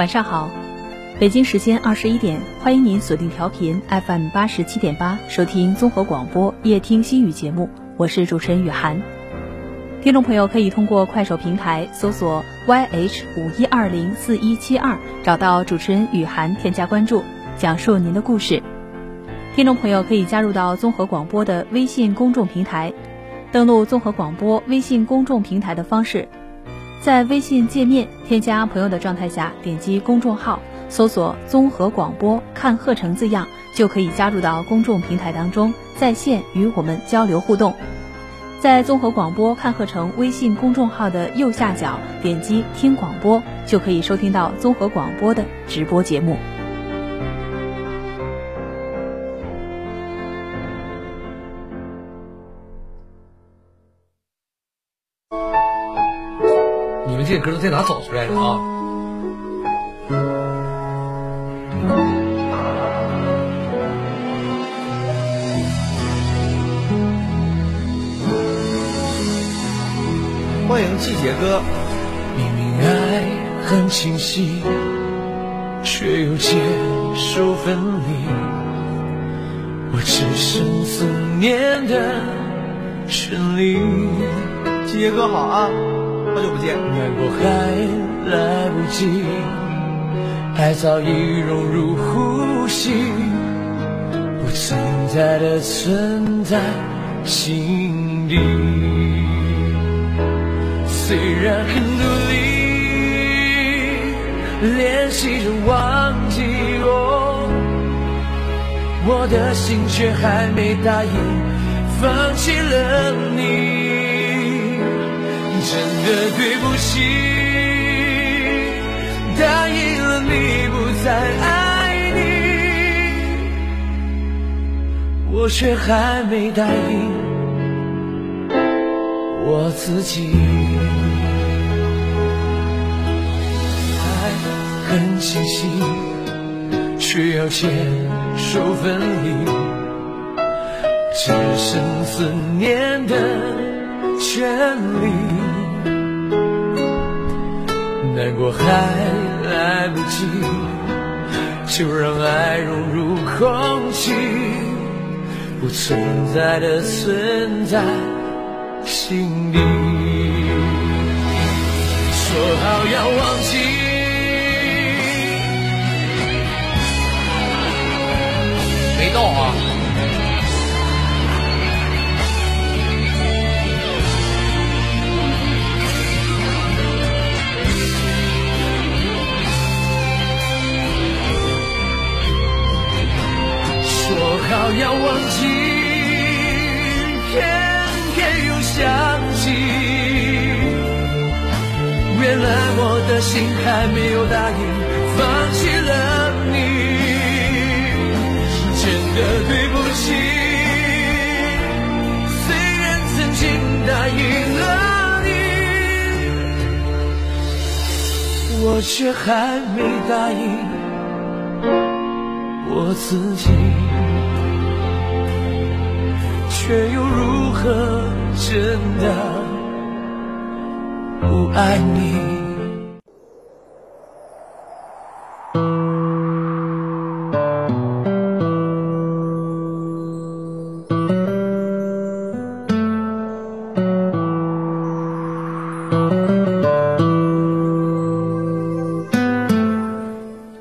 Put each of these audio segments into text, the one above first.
晚上好，北京时间二十一点，欢迎您锁定调频 FM 八十七点八，收听综合广播夜听心语节目，我是主持人雨涵。听众朋友可以通过快手平台搜索 YH 五一二零四一七二，找到主持人雨涵，添加关注。讲述您的故事，听众朋友可以加入到综合广播的微信公众平台，登录综合广播微信公众平台的方式，在微信界面添加朋友的状态下，点击公众号，搜索“综合广播看鹤城”字样，就可以加入到公众平台当中，在线与我们交流互动。在综合广播看鹤城微信公众号的右下角点击听广播，就可以收听到综合广播的直播节目。这歌都在哪找出来的啊？欢迎季节哥。明明爱很清晰，却又接受分离，我只剩思念的权利。季节歌好啊。好久不见，难过还来不及，爱早已融入呼吸，不存在的存在心底。虽然很努力练习着忘记我，我的心却还没答应放弃了你。的对不起，答应了你不再爱你，我却还没答应我自己。爱很清晰，却要牵手分离，只剩思念的权利。难过还来不及，就让爱融入空气，不存在的存在心底。说好要忘记，没到啊。好要忘记，偏偏又想起。原来我的心还没有答应放弃了你，真的对不起。虽然曾经答应了你，我却还没答应我自己。却又如何真的不爱你？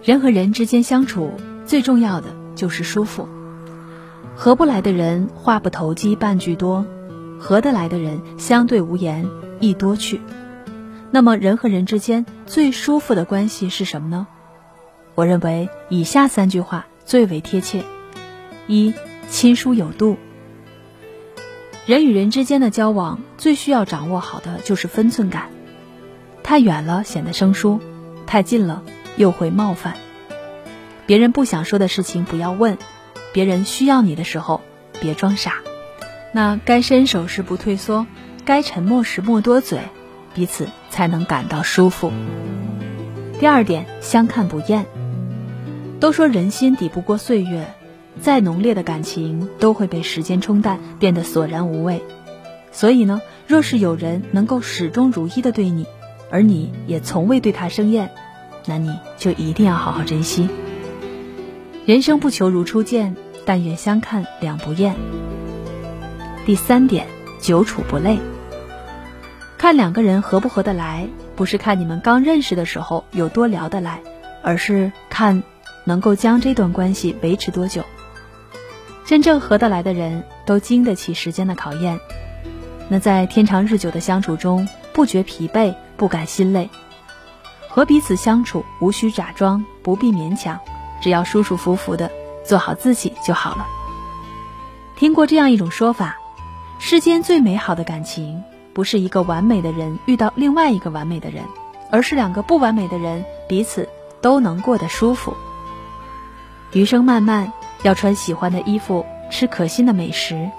人和人之间相处，最重要的就是舒服。合不来的人话不投机半句多，合得来的人相对无言亦多去。那么人和人之间最舒服的关系是什么呢？我认为以下三句话最为贴切：一、亲疏有度。人与人之间的交往最需要掌握好的就是分寸感，太远了显得生疏，太近了又会冒犯。别人不想说的事情不要问，别人需要你的时候别装傻。那该伸手时不退缩，该沉默时莫多嘴，彼此才能感到舒服。第二点，相看不厌。都说人心抵不过岁月。再浓烈的感情都会被时间冲淡，变得索然无味。所以呢，若是有人能够始终如一的对你，而你也从未对他生厌，那你就一定要好好珍惜。人生不求如初见，但愿相看两不厌。第三点，久处不累。看两个人合不合得来，不是看你们刚认识的时候有多聊得来，而是看能够将这段关系维持多久。真正合得来的人都经得起时间的考验，那在天长日久的相处中，不觉疲惫，不感心累。和彼此相处，无需假装，不必勉强，只要舒舒服服的做好自己就好了。听过这样一种说法：世间最美好的感情，不是一个完美的人遇到另外一个完美的人，而是两个不完美的人彼此都能过得舒服。余生漫漫。要穿喜欢的衣服，吃可心的美食，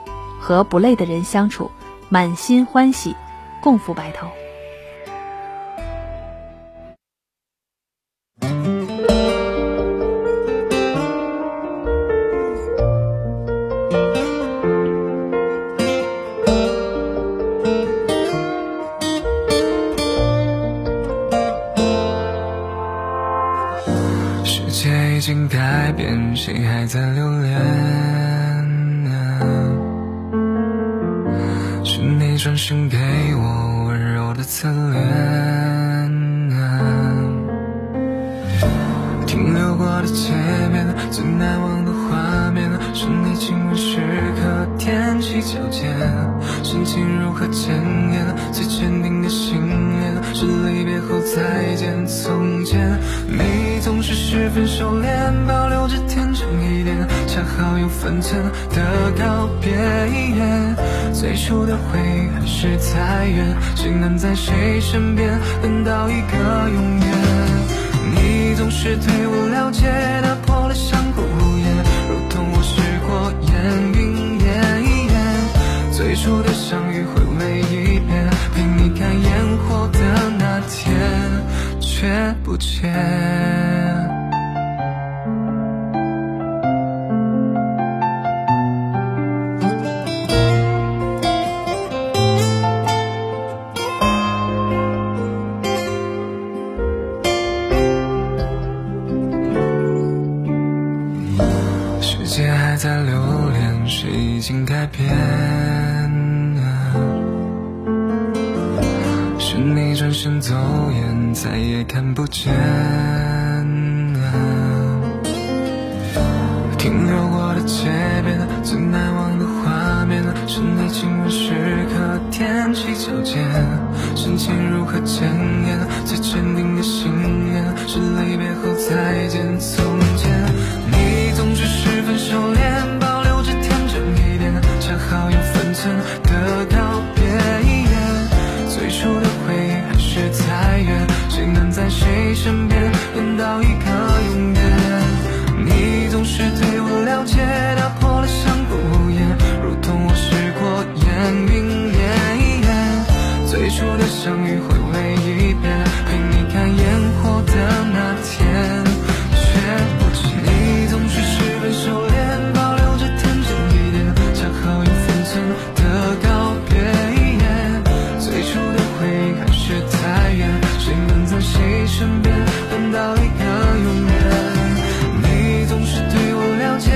和不累的人相处，满心欢喜，共赴白头。有分寸的告别。最初的回忆还是太远，谁能在谁身边等到一个永远？你总是对我了解，打破了相顾无言，如同我是过眼云烟。最初的相遇回味一遍，陪你看烟火的那天，却不见。间，深情如何检验？最坚定的信念，是离别后再见。从前，你总是十分收敛。太远，谁能在谁身边等到一个永远，你总是对我了解，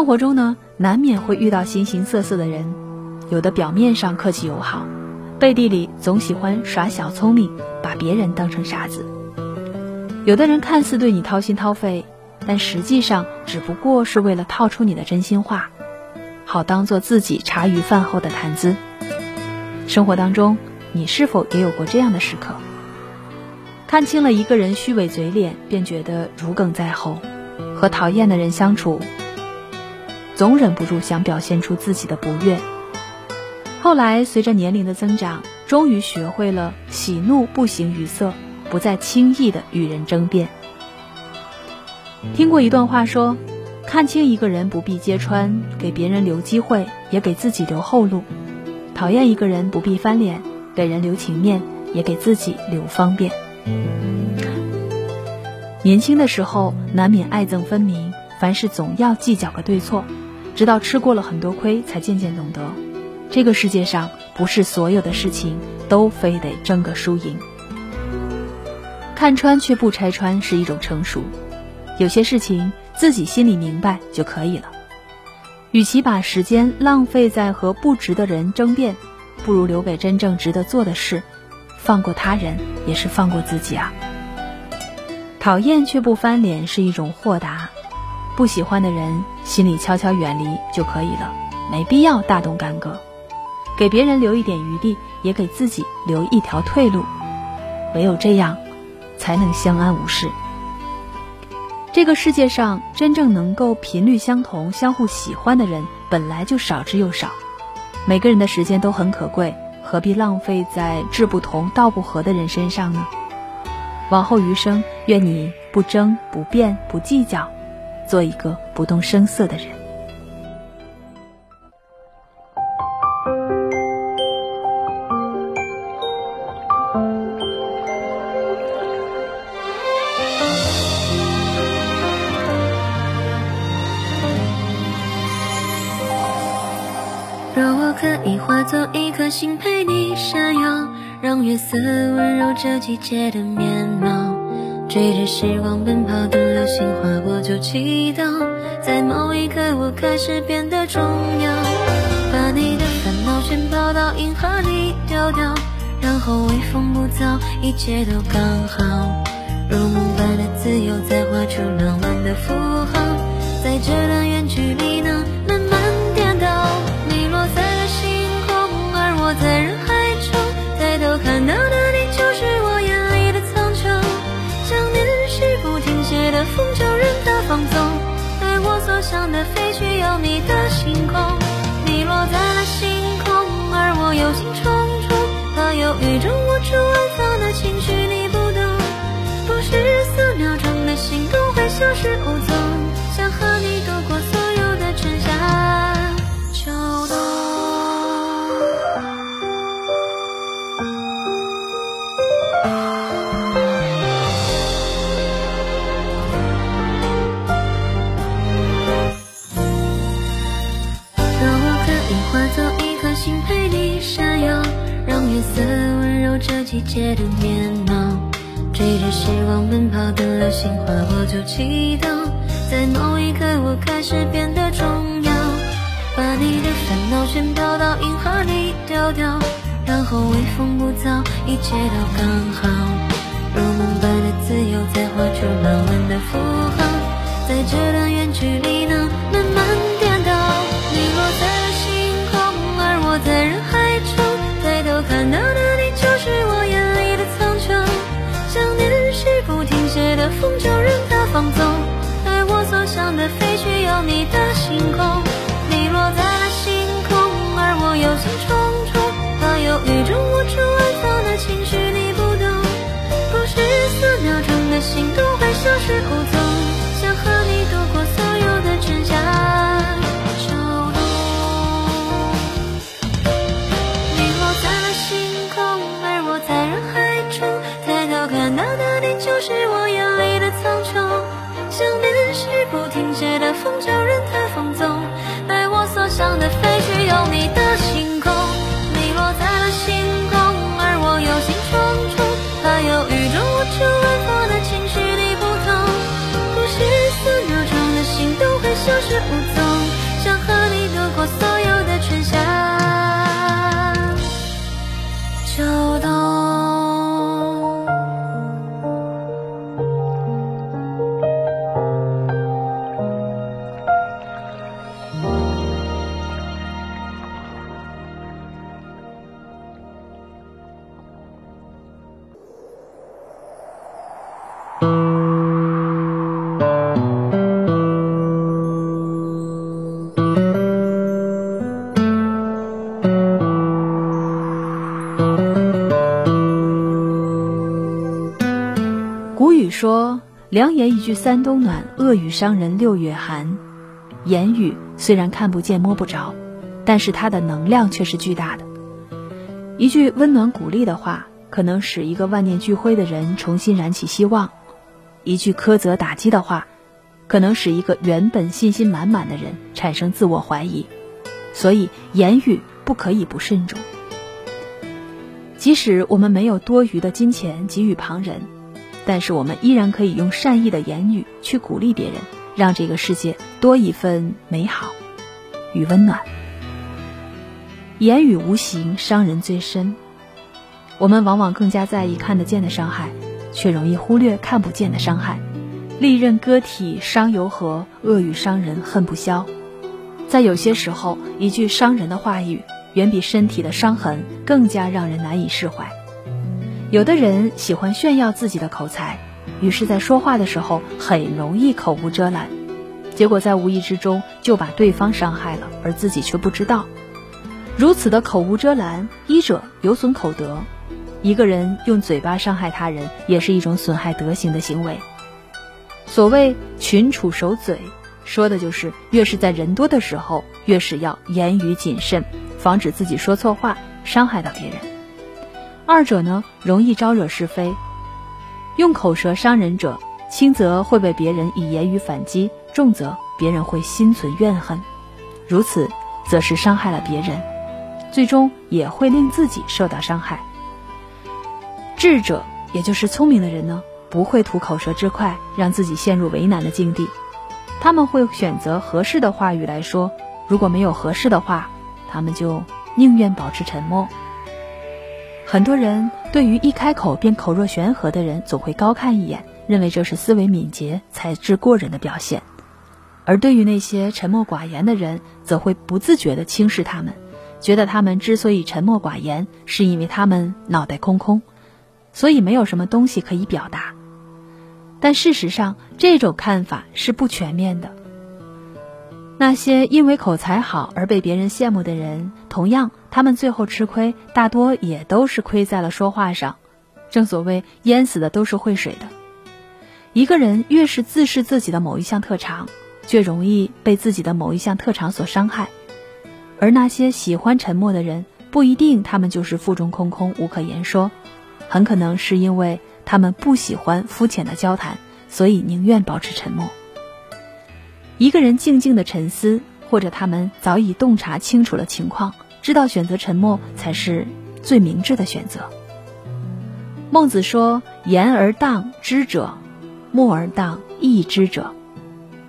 生活中呢，难免会遇到形形色色的人，有的表面上客气友好，背地里总喜欢耍小聪明，把别人当成傻子；有的人看似对你掏心掏肺，但实际上只不过是为了套出你的真心话，好当做自己茶余饭后的谈资。生活当中，你是否也有过这样的时刻？看清了一个人虚伪嘴脸，便觉得如鲠在喉；和讨厌的人相处，总忍不住想表现出自己的不悦。后来随着年龄的增长，终于学会了喜怒不形于色，不再轻易的与人争辩。听过一段话说：看清一个人不必揭穿，给别人留机会，也给自己留后路；讨厌一个人不必翻脸，给人留情面，也给自己留方便。年轻的时候难免爱憎分明，凡事总要计较个对错，直到吃过了很多亏，才渐渐懂得，这个世界上不是所有的事情都非得争个输赢。看穿却不拆穿是一种成熟，有些事情自己心里明白就可以了。与其把时间浪费在和不值的人争辩，不如留给真正值得做的事。放过他人也是放过自己啊。讨厌却不翻脸是一种豁达，不喜欢的人心里悄悄远离就可以了，没必要大动干戈。给别人留一点余地，也给自己留一条退路，唯有这样，才能相安无事。这个世界上真正能够频率相同、相互喜欢的人本来就少之又少。每个人的时间都很可贵。何必浪费在志不同道不合的人身上呢？往后余生，愿你不争不辩不计较，做一个不动声色的人。可以化作一颗星陪你闪耀，让月色温柔这季节的面。追着时光奔跑的流星划过就祈祷，在某一刻我开始变得重要。把你的烦恼全抛到银河里丢掉，然后微风不燥，一切都刚好。如梦般的自由，再画出浪漫的符号，在这段远距离我所向的飞去有你的星空，你落在了星空，而我忧心忡忡。怕犹豫中无助季节的面貌，追着时光奔跑的流星划过就祈祷，在某一刻我开始变得重要，把你的烦恼全抛到银河里丢掉，然后微风不燥，一切都刚好，如梦般的自由再画出浪漫的符号，在这段远距离呢慢慢颠倒，你落在星空，而我在人海放纵，爱我所向的飞去有你的星空，你落在了星空，而我忧心忡忡，怕有一种无处安放的情绪你不懂，不是四秒钟的心动会消失无踪，想和你度过所有的春夏秋冬。你落在了星空，而我在人海中，抬头看到的你就是我眼。风，就任它放纵。带我所想的飞去，有你的星空。良言一句三冬暖，恶语伤人六月寒。言语虽然看不见摸不着，但是它的能量却是巨大的。一句温暖鼓励的话，可能使一个万念俱灰的人重新燃起希望；一句苛责打击的话，可能使一个原本信心满满的人产生自我怀疑。所以，言语不可以不慎重。即使我们没有多余的金钱给予旁人，但是我们依然可以用善意的言语去鼓励别人，让这个世界多一份美好与温暖。言语无形，伤人最深。我们往往更加在意看得见的伤害，却容易忽略看不见的伤害。利刃割体伤犹和，恶语伤人恨不消。在有些时候，一句伤人的话语。远比身体的伤痕更加让人难以释怀。有的人喜欢炫耀自己的口才，于是，在说话的时候很容易口无遮拦，结果在无意之中就把对方伤害了，而自己却不知道。如此的口无遮拦，一者有损口德。一个人用嘴巴伤害他人，也是一种损害德行的行为。所谓群处守嘴，说的就是越是在人多的时候，越是要言语谨慎。防止自己说错话，伤害到别人。二者呢，容易招惹是非。用口舌伤人者，轻则会被别人以言语反击，重则别人会心存怨恨。如此，则是伤害了别人，最终也会令自己受到伤害。智者，也就是聪明的人呢，不会图口舌之快，让自己陷入为难的境地。他们会选择合适的话语来说，如果没有合适的话。他们就宁愿保持沉默。很多人对于一开口便口若悬河的人，总会高看一眼，认为这是思维敏捷、才智过人的表现；而对于那些沉默寡言的人，则会不自觉地轻视他们，觉得他们之所以沉默寡言，是因为他们脑袋空空，所以没有什么东西可以表达。但事实上，这种看法是不全面的。那些因为口才好而被别人羡慕的人，同样，他们最后吃亏，大多也都是亏在了说话上。正所谓，淹死的都是会水的。一个人越是自视自己的某一项特长，越容易被自己的某一项特长所伤害。而那些喜欢沉默的人，不一定他们就是腹中空空、无可言说，很可能是因为他们不喜欢肤浅的交谈，所以宁愿保持沉默。一个人静静的沉思，或者他们早已洞察清楚了情况，知道选择沉默才是最明智的选择。孟子说：“言而当知者，默而当义知者。”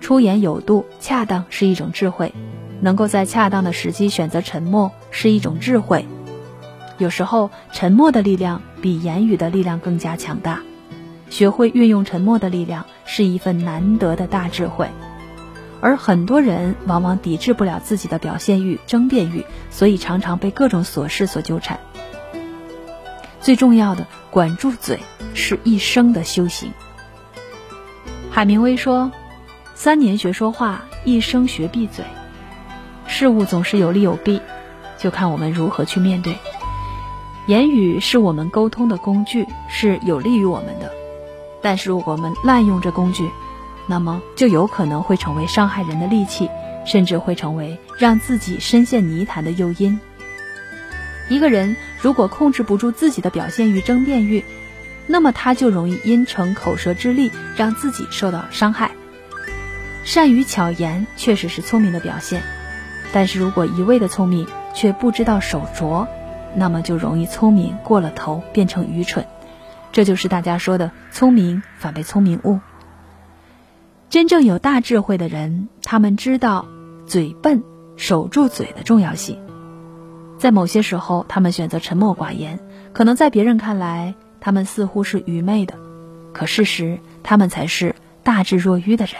出言有度、恰当是一种智慧，能够在恰当的时机选择沉默是一种智慧。有时候，沉默的力量比言语的力量更加强大。学会运用沉默的力量，是一份难得的大智慧。而很多人往往抵制不了自己的表现欲、争辩欲，所以常常被各种琐事所纠缠。最重要的，管住嘴是一生的修行。海明威说：“三年学说话，一生学闭嘴。”事物总是有利有弊，就看我们如何去面对。言语是我们沟通的工具，是有利于我们的，但是如果我们滥用这工具，那么就有可能会成为伤害人的利器，甚至会成为让自己深陷泥潭的诱因。一个人如果控制不住自己的表现欲、争辩欲，那么他就容易因逞口舌之力，让自己受到伤害。善于巧言确实是聪明的表现，但是如果一味的聪明却不知道手拙，那么就容易聪明过了头，变成愚蠢。这就是大家说的“聪明反被聪明误”。真正有大智慧的人，他们知道嘴笨、守住嘴的重要性。在某些时候，他们选择沉默寡言，可能在别人看来，他们似乎是愚昧的，可事实，他们才是大智若愚的人。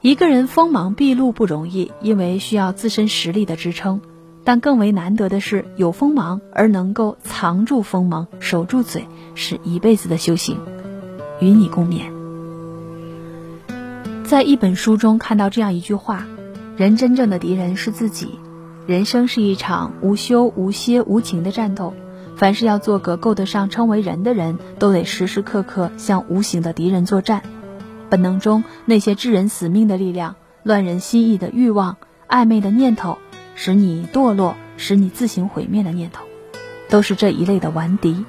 一个人锋芒毕露不容易，因为需要自身实力的支撑，但更为难得的是有锋芒而能够藏住锋芒、守住嘴，是一辈子的修行。与你共勉。在一本书中看到这样一句话：“人真正的敌人是自己。人生是一场无休无歇、无情的战斗，凡是要做个够得上称为人的人，都得时时刻刻向无形的敌人作战。本能中那些致人死命的力量、乱人心意的欲望、暧昧的念头，使你堕落、使你自行毁灭的念头，都是这一类的顽敌。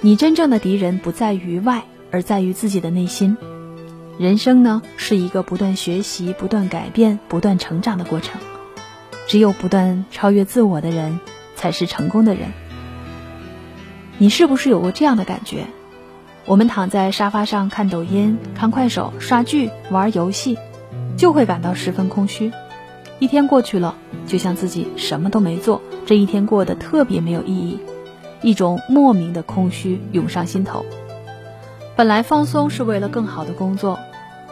你真正的敌人不在于外，而在于自己的内心。人生呢，是一个不断学习、不断改变、不断成长的过程。只有不断超越自我的人，才是成功的人。你是不是有过这样的感觉？我们躺在沙发上看抖音、看快手、刷剧、玩游戏，就会感到十分空虚。一天过去了，就像自己什么都没做，这一天过得特别没有意义，一种莫名的空虚涌上心头。本来放松是为了更好的工作，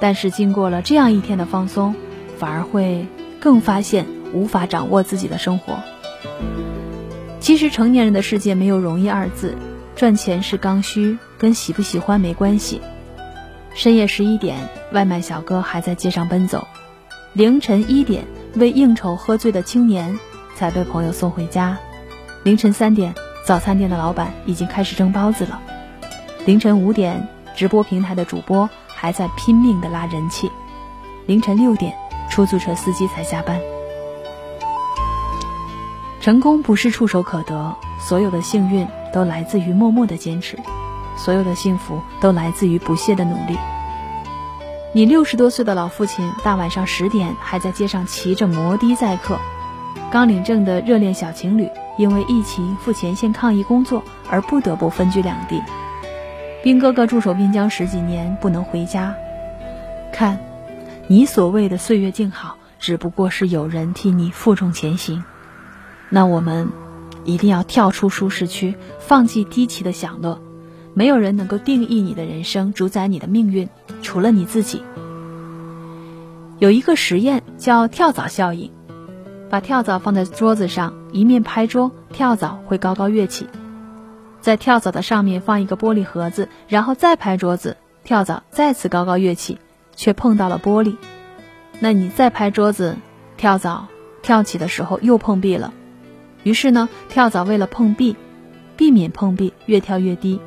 但是经过了这样一天的放松，反而会更发现无法掌握自己的生活。其实成年人的世界没有容易二字，赚钱是刚需，跟喜不喜欢没关系。深夜十一点，外卖小哥还在街上奔走；凌晨一点，为应酬喝醉的青年才被朋友送回家；凌晨三点，早餐店的老板已经开始蒸包子了；凌晨五点，直播平台的主播还在拼命的拉人气；凌晨六点，出租车司机才下班。成功不是触手可得，所有的幸运都来自于默默的坚持，所有的幸福都来自于不懈的努力。你六十多岁的老父亲，大晚上十点还在街上骑着摩的载客；刚领证的热恋小情侣，因为疫情赴前线抗疫工作而不得不分居两地。兵哥哥驻守边疆十几年不能回家，看，你所谓的岁月静好，只不过是有人替你负重前行。那我们一定要跳出舒适区，放弃低级的享乐。没有人能够定义你的人生，主宰你的命运，除了你自己。有一个实验叫跳蚤效应，把跳蚤放在桌子上，一面拍桌，跳蚤会高高跃起；在跳蚤的上面放一个玻璃盒子，然后再拍桌子，跳蚤再次高高跃起，却碰到了玻璃。那你再拍桌子，跳蚤跳起的时候又碰壁了。于是呢，跳蚤为了碰壁，避免碰壁，越跳越低。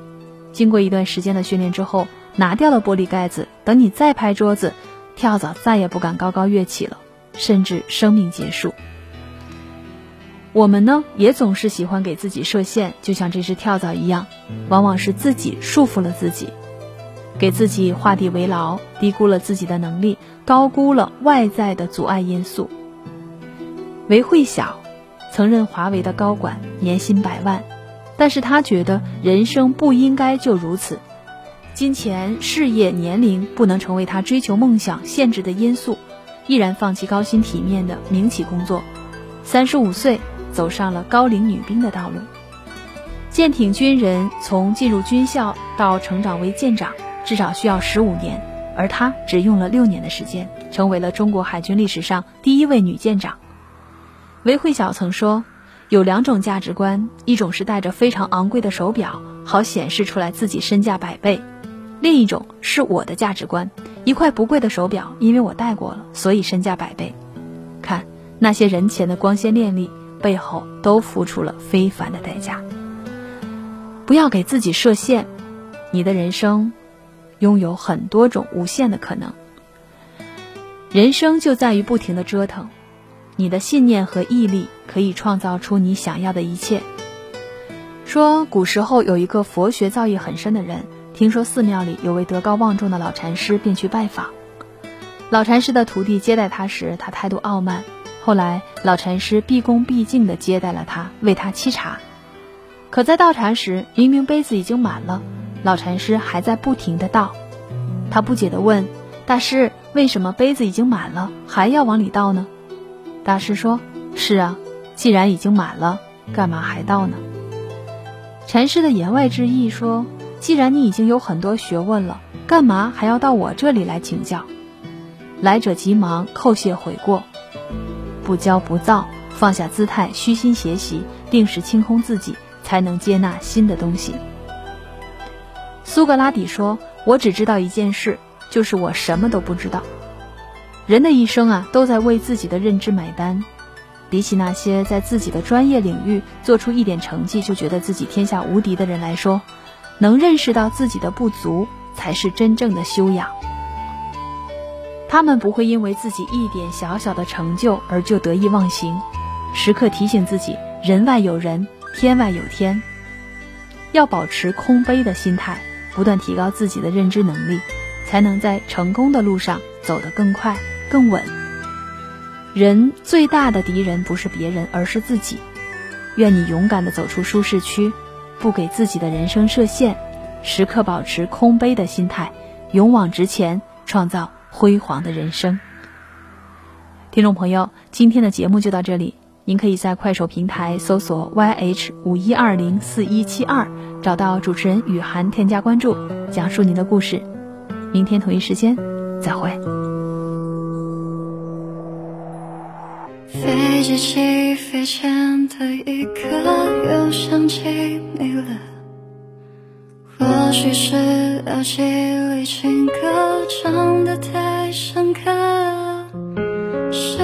经过一段时间的训练之后，拿掉了玻璃盖子。等你再拍桌子，跳蚤再也不敢高高跃起了，甚至生命结束。我们呢，也总是喜欢给自己设限，就像这只跳蚤一样，往往是自己束缚了自己，给自己画地为牢，低估了自己的能力，高估了外在的阻碍因素。韦慧晓。曾任华为的高管，年薪百万，但是他觉得人生不应该就如此，金钱、事业、年龄不能成为他追求梦想限制的因素，毅然放弃高薪体面的民企工作，三十五岁走上了高龄女兵的道路。舰艇军人从进入军校到成长为舰长，至少需要十五年，而她只用了六年的时间，成为了中国海军历史上第一位女舰长。韦慧晓曾说，有两种价值观，一种是戴着非常昂贵的手表，好显示出来自己身价百倍；另一种是我的价值观，一块不贵的手表，因为我戴过了，所以身价百倍。看那些人前的光鲜亮丽，背后都付出了非凡的代价。不要给自己设限，你的人生拥有很多种无限的可能。人生就在于不停的折腾。你的信念和毅力可以创造出你想要的一切。说古时候有一个佛学造诣很深的人，听说寺庙里有位德高望重的老禅师，便去拜访。老禅师的徒弟接待他时，他态度傲慢。后来老禅师毕恭毕敬地接待了他，为他沏茶。可在倒茶时，明明杯子已经满了，老禅师还在不停地倒。他不解地问：“大师，为什么杯子已经满了，还要往里倒呢？”大师说：“是啊，既然已经满了，干嘛还倒呢？”禅师的言外之意说：“既然你已经有很多学问了，干嘛还要到我这里来请教？来者急忙叩谢悔过，不骄不躁，放下姿态，虚心学习，定时清空自己，才能接纳新的东西。”苏格拉底说：“我只知道一件事，就是我什么都不知道。”人的一生啊，都在为自己的认知买单。比起那些在自己的专业领域做出一点成绩就觉得自己天下无敌的人来说，能认识到自己的不足才是真正的修养。他们不会因为自己一点小小的成就而就得意忘形，时刻提醒自己人外有人，天外有天，要保持空杯的心态，不断提高自己的认知能力，才能在成功的路上走得更快、更稳。人最大的敌人不是别人，而是自己。愿你勇敢地走出舒适区，不给自己的人生设限，时刻保持空杯的心态，勇往直前，创造辉煌的人生。听众朋友，今天的节目就到这里，您可以在快手平台搜索 YH 五一二零四一七二，找到主持人雨涵，添加关注，讲述您的故事。明天同一时间，再会。飞机起飞前的一刻，又想起你了。或许是耳机里情歌唱得太深刻，是